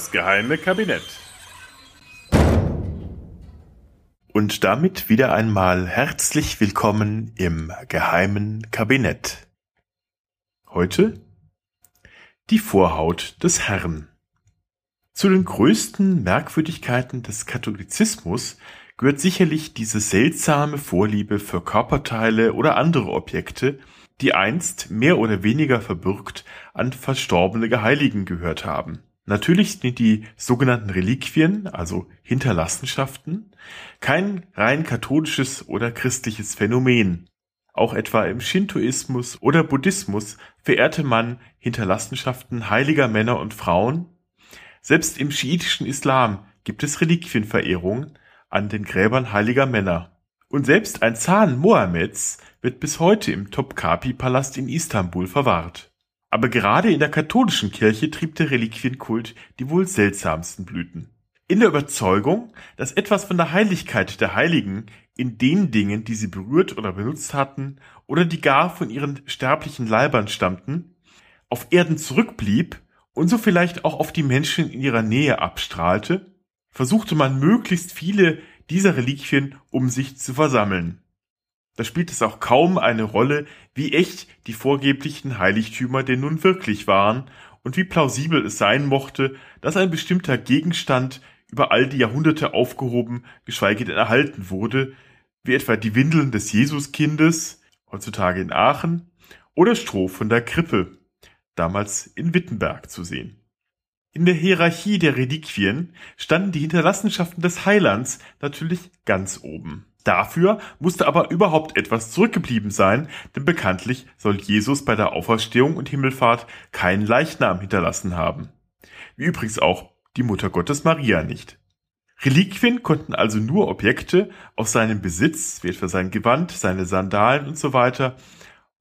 Das geheime Kabinett. Und damit wieder einmal herzlich willkommen im geheimen Kabinett. Heute die Vorhaut des Herrn. Zu den größten Merkwürdigkeiten des Katholizismus gehört sicherlich diese seltsame Vorliebe für Körperteile oder andere Objekte, die einst mehr oder weniger verbürgt an verstorbene Geheiligen gehört haben. Natürlich sind die sogenannten Reliquien, also Hinterlassenschaften, kein rein katholisches oder christliches Phänomen. Auch etwa im Shintoismus oder Buddhismus verehrte man Hinterlassenschaften heiliger Männer und Frauen. Selbst im schiitischen Islam gibt es Reliquienverehrungen an den Gräbern heiliger Männer. Und selbst ein Zahn Mohammeds wird bis heute im Topkapi-Palast in Istanbul verwahrt. Aber gerade in der katholischen Kirche trieb der Reliquienkult die wohl seltsamsten Blüten. In der Überzeugung, dass etwas von der Heiligkeit der Heiligen in den Dingen, die sie berührt oder benutzt hatten, oder die gar von ihren sterblichen Leibern stammten, auf Erden zurückblieb und so vielleicht auch auf die Menschen in ihrer Nähe abstrahlte, versuchte man möglichst viele dieser Reliquien um sich zu versammeln. Da spielt es auch kaum eine Rolle, wie echt die vorgeblichen Heiligtümer denn nun wirklich waren und wie plausibel es sein mochte, dass ein bestimmter Gegenstand über all die Jahrhunderte aufgehoben, geschweige denn erhalten wurde, wie etwa die Windeln des Jesuskindes, heutzutage in Aachen, oder Stroh von der Krippe, damals in Wittenberg zu sehen. In der Hierarchie der Reliquien standen die Hinterlassenschaften des Heilands natürlich ganz oben. Dafür musste aber überhaupt etwas zurückgeblieben sein, denn bekanntlich soll Jesus bei der Auferstehung und Himmelfahrt keinen Leichnam hinterlassen haben. Wie übrigens auch die Mutter Gottes Maria nicht. Reliquien konnten also nur Objekte aus seinem Besitz, wie etwa sein Gewand, seine Sandalen und so weiter,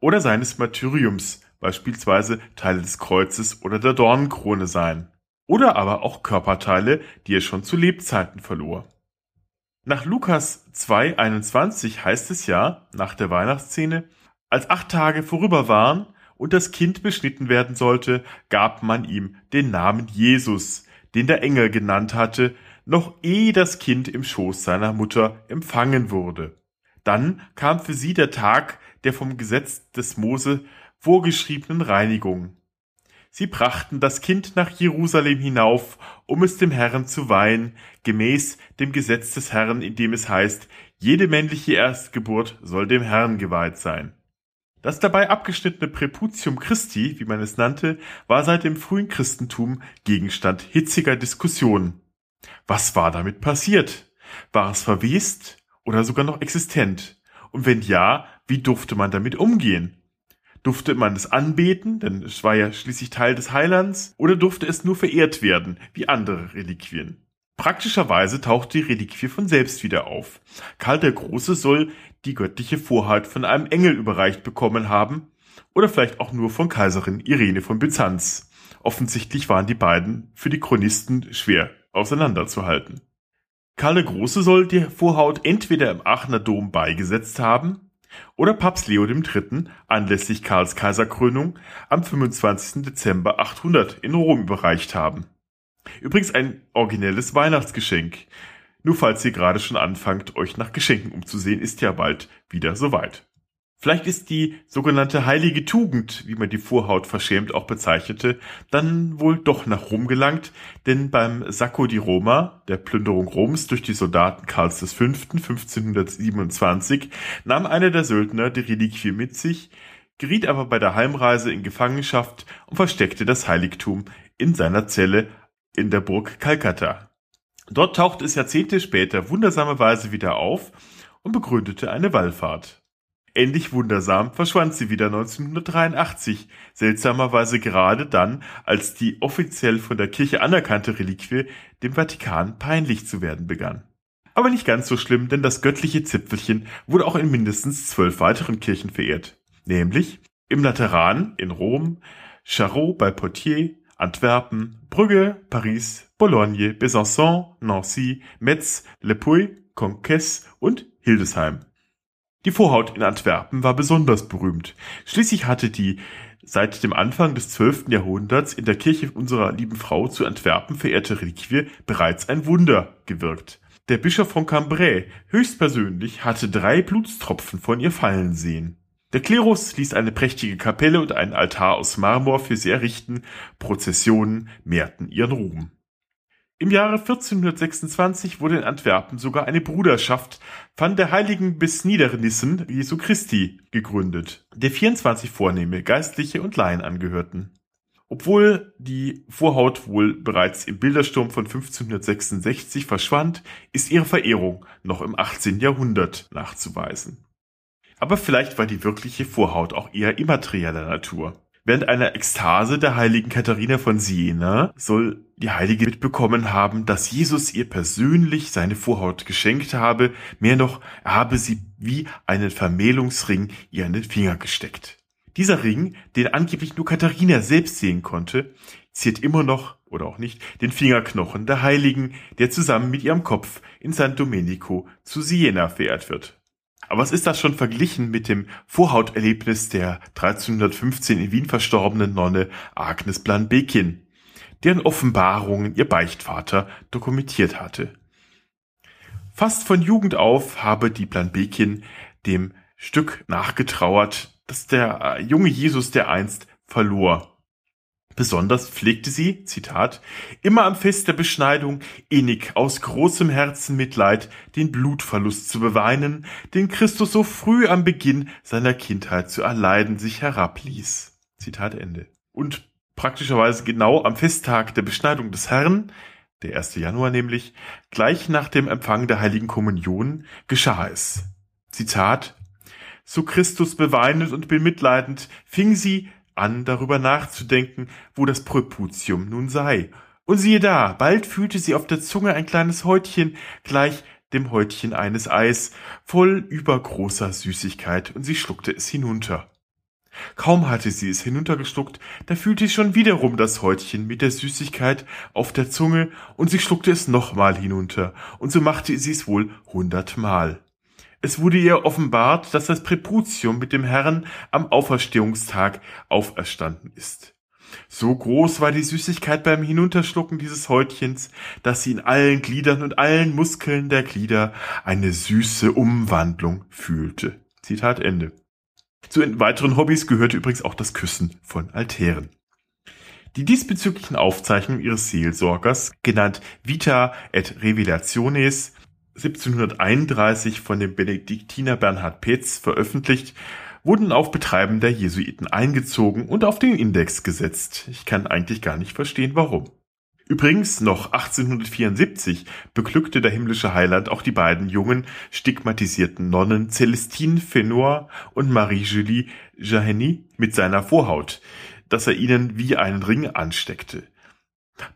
oder seines Martyriums, beispielsweise Teile des Kreuzes oder der Dornenkrone sein oder aber auch Körperteile, die er schon zu Lebzeiten verlor. Nach Lukas 2,21 heißt es ja, nach der Weihnachtsszene, als acht Tage vorüber waren und das Kind beschnitten werden sollte, gab man ihm den Namen Jesus, den der Engel genannt hatte, noch ehe das Kind im Schoß seiner Mutter empfangen wurde. Dann kam für sie der Tag der vom Gesetz des Mose vorgeschriebenen Reinigung. Sie brachten das Kind nach Jerusalem hinauf, um es dem Herrn zu weihen, gemäß dem Gesetz des Herrn, in dem es heißt, jede männliche Erstgeburt soll dem Herrn geweiht sein. Das dabei abgeschnittene Präputium Christi, wie man es nannte, war seit dem frühen Christentum Gegenstand hitziger Diskussionen. Was war damit passiert? War es verwest oder sogar noch existent? Und wenn ja, wie durfte man damit umgehen? Durfte man es anbeten, denn es war ja schließlich Teil des Heilands, oder durfte es nur verehrt werden, wie andere Reliquien? Praktischerweise taucht die Reliquie von selbst wieder auf. Karl der Große soll die göttliche Vorhalt von einem Engel überreicht bekommen haben, oder vielleicht auch nur von Kaiserin Irene von Byzanz. Offensichtlich waren die beiden für die Chronisten schwer auseinanderzuhalten. Karl der Große soll die Vorhaut entweder im Aachener Dom beigesetzt haben, oder Papst Leo III. anlässlich Karls Kaiserkrönung am 25. Dezember 800 in Rom überreicht haben. Übrigens ein originelles Weihnachtsgeschenk. Nur falls ihr gerade schon anfangt, euch nach Geschenken umzusehen, ist ja bald wieder soweit. Vielleicht ist die sogenannte heilige Tugend, wie man die Vorhaut verschämt auch bezeichnete, dann wohl doch nach Rom gelangt, denn beim Sacco di Roma, der Plünderung Roms durch die Soldaten Karls V. 1527, nahm einer der Söldner die Reliquie mit sich, geriet aber bei der Heimreise in Gefangenschaft und versteckte das Heiligtum in seiner Zelle in der Burg Calcutta. Dort tauchte es Jahrzehnte später wundersamerweise wieder auf und begründete eine Wallfahrt. Ähnlich wundersam verschwand sie wieder 1983, seltsamerweise gerade dann, als die offiziell von der Kirche anerkannte Reliquie dem Vatikan peinlich zu werden begann. Aber nicht ganz so schlimm, denn das göttliche Zipfelchen wurde auch in mindestens zwölf weiteren Kirchen verehrt, nämlich im Lateran in Rom, Charroux bei Poitiers, Antwerpen, Brügge, Paris, Bologne, Besançon, Nancy, Metz, Le Puy, Conques und Hildesheim. Die Vorhaut in Antwerpen war besonders berühmt. Schließlich hatte die seit dem Anfang des 12. Jahrhunderts in der Kirche unserer lieben Frau zu Antwerpen verehrte Reliquie bereits ein Wunder gewirkt. Der Bischof von Cambrai höchstpersönlich hatte drei Blutstropfen von ihr fallen sehen. Der Klerus ließ eine prächtige Kapelle und einen Altar aus Marmor für sie errichten, Prozessionen mehrten ihren Ruhm. Im Jahre 1426 wurde in Antwerpen sogar eine Bruderschaft van der Heiligen bis Niedernissen Jesu Christi gegründet, der 24 Vornehme, Geistliche und Laien angehörten. Obwohl die Vorhaut wohl bereits im Bildersturm von 1566 verschwand, ist ihre Verehrung noch im 18. Jahrhundert nachzuweisen. Aber vielleicht war die wirkliche Vorhaut auch eher immaterieller Natur. Während einer Ekstase der heiligen Katharina von Siena soll die Heilige mitbekommen haben, dass Jesus ihr persönlich seine Vorhaut geschenkt habe, mehr noch, er habe sie wie einen Vermählungsring ihr in den Finger gesteckt. Dieser Ring, den angeblich nur Katharina selbst sehen konnte, ziert immer noch, oder auch nicht, den Fingerknochen der Heiligen, der zusammen mit ihrem Kopf in San Domenico zu Siena verehrt wird. Aber was ist das schon verglichen mit dem Vorhauterlebnis der 1315 in Wien verstorbenen Nonne Agnes Blanbekin, deren Offenbarungen ihr Beichtvater dokumentiert hatte? Fast von Jugend auf habe die Blanbekin dem Stück nachgetrauert, das der äh, junge Jesus der einst verlor. Besonders pflegte sie, Zitat, immer am Fest der Beschneidung innig aus großem Herzen Mitleid den Blutverlust zu beweinen, den Christus so früh am Beginn seiner Kindheit zu erleiden sich herabließ. Zitat Ende. Und praktischerweise genau am Festtag der Beschneidung des Herrn, der 1. Januar nämlich, gleich nach dem Empfang der heiligen Kommunion, geschah es. Zitat, so Christus beweinend und bemitleidend fing sie an, darüber nachzudenken, wo das Präputium nun sei. Und siehe da, bald fühlte sie auf der Zunge ein kleines Häutchen, gleich dem Häutchen eines Eis, voll übergroßer Süßigkeit, und sie schluckte es hinunter. Kaum hatte sie es hinuntergeschluckt, da fühlte sie schon wiederum das Häutchen mit der Süßigkeit auf der Zunge, und sie schluckte es nochmal hinunter, und so machte sie es wohl hundertmal. Es wurde ihr offenbart, dass das Präputium mit dem Herrn am Auferstehungstag auferstanden ist. So groß war die Süßigkeit beim Hinunterschlucken dieses Häutchens, dass sie in allen Gliedern und allen Muskeln der Glieder eine süße Umwandlung fühlte. Zitat Ende. Zu weiteren Hobbys gehörte übrigens auch das Küssen von Altären. Die diesbezüglichen Aufzeichnungen ihres Seelsorgers, genannt Vita et Revelationes, 1731 von dem Benediktiner Bernhard Petz veröffentlicht, wurden auf Betreiben der Jesuiten eingezogen und auf den Index gesetzt. Ich kann eigentlich gar nicht verstehen, warum. Übrigens, noch 1874 beglückte der himmlische Heiland auch die beiden jungen, stigmatisierten Nonnen Celestine Fenor und Marie-Julie Jaheny mit seiner Vorhaut, dass er ihnen wie einen Ring ansteckte.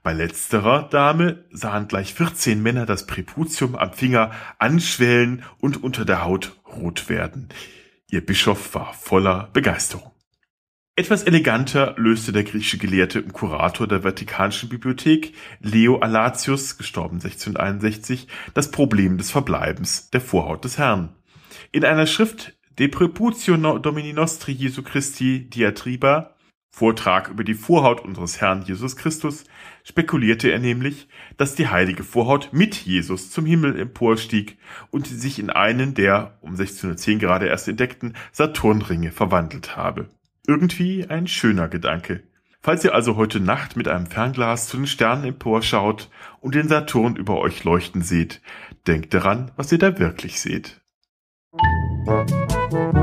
Bei letzterer Dame sahen gleich 14 Männer das Präputium am Finger anschwellen und unter der Haut rot werden. Ihr Bischof war voller Begeisterung. Etwas eleganter löste der griechische Gelehrte und Kurator der Vatikanischen Bibliothek, Leo Alatius, gestorben 1661, das Problem des Verbleibens der Vorhaut des Herrn. In einer Schrift De Preputio Domini Nostri Jesu Christi Diatriba Vortrag über die Vorhaut unseres Herrn Jesus Christus spekulierte er nämlich, dass die heilige Vorhaut mit Jesus zum Himmel emporstieg und sich in einen der um 1610 gerade erst entdeckten Saturnringe verwandelt habe. Irgendwie ein schöner Gedanke. Falls ihr also heute Nacht mit einem Fernglas zu den Sternen emporschaut und den Saturn über euch leuchten seht, denkt daran, was ihr da wirklich seht. Musik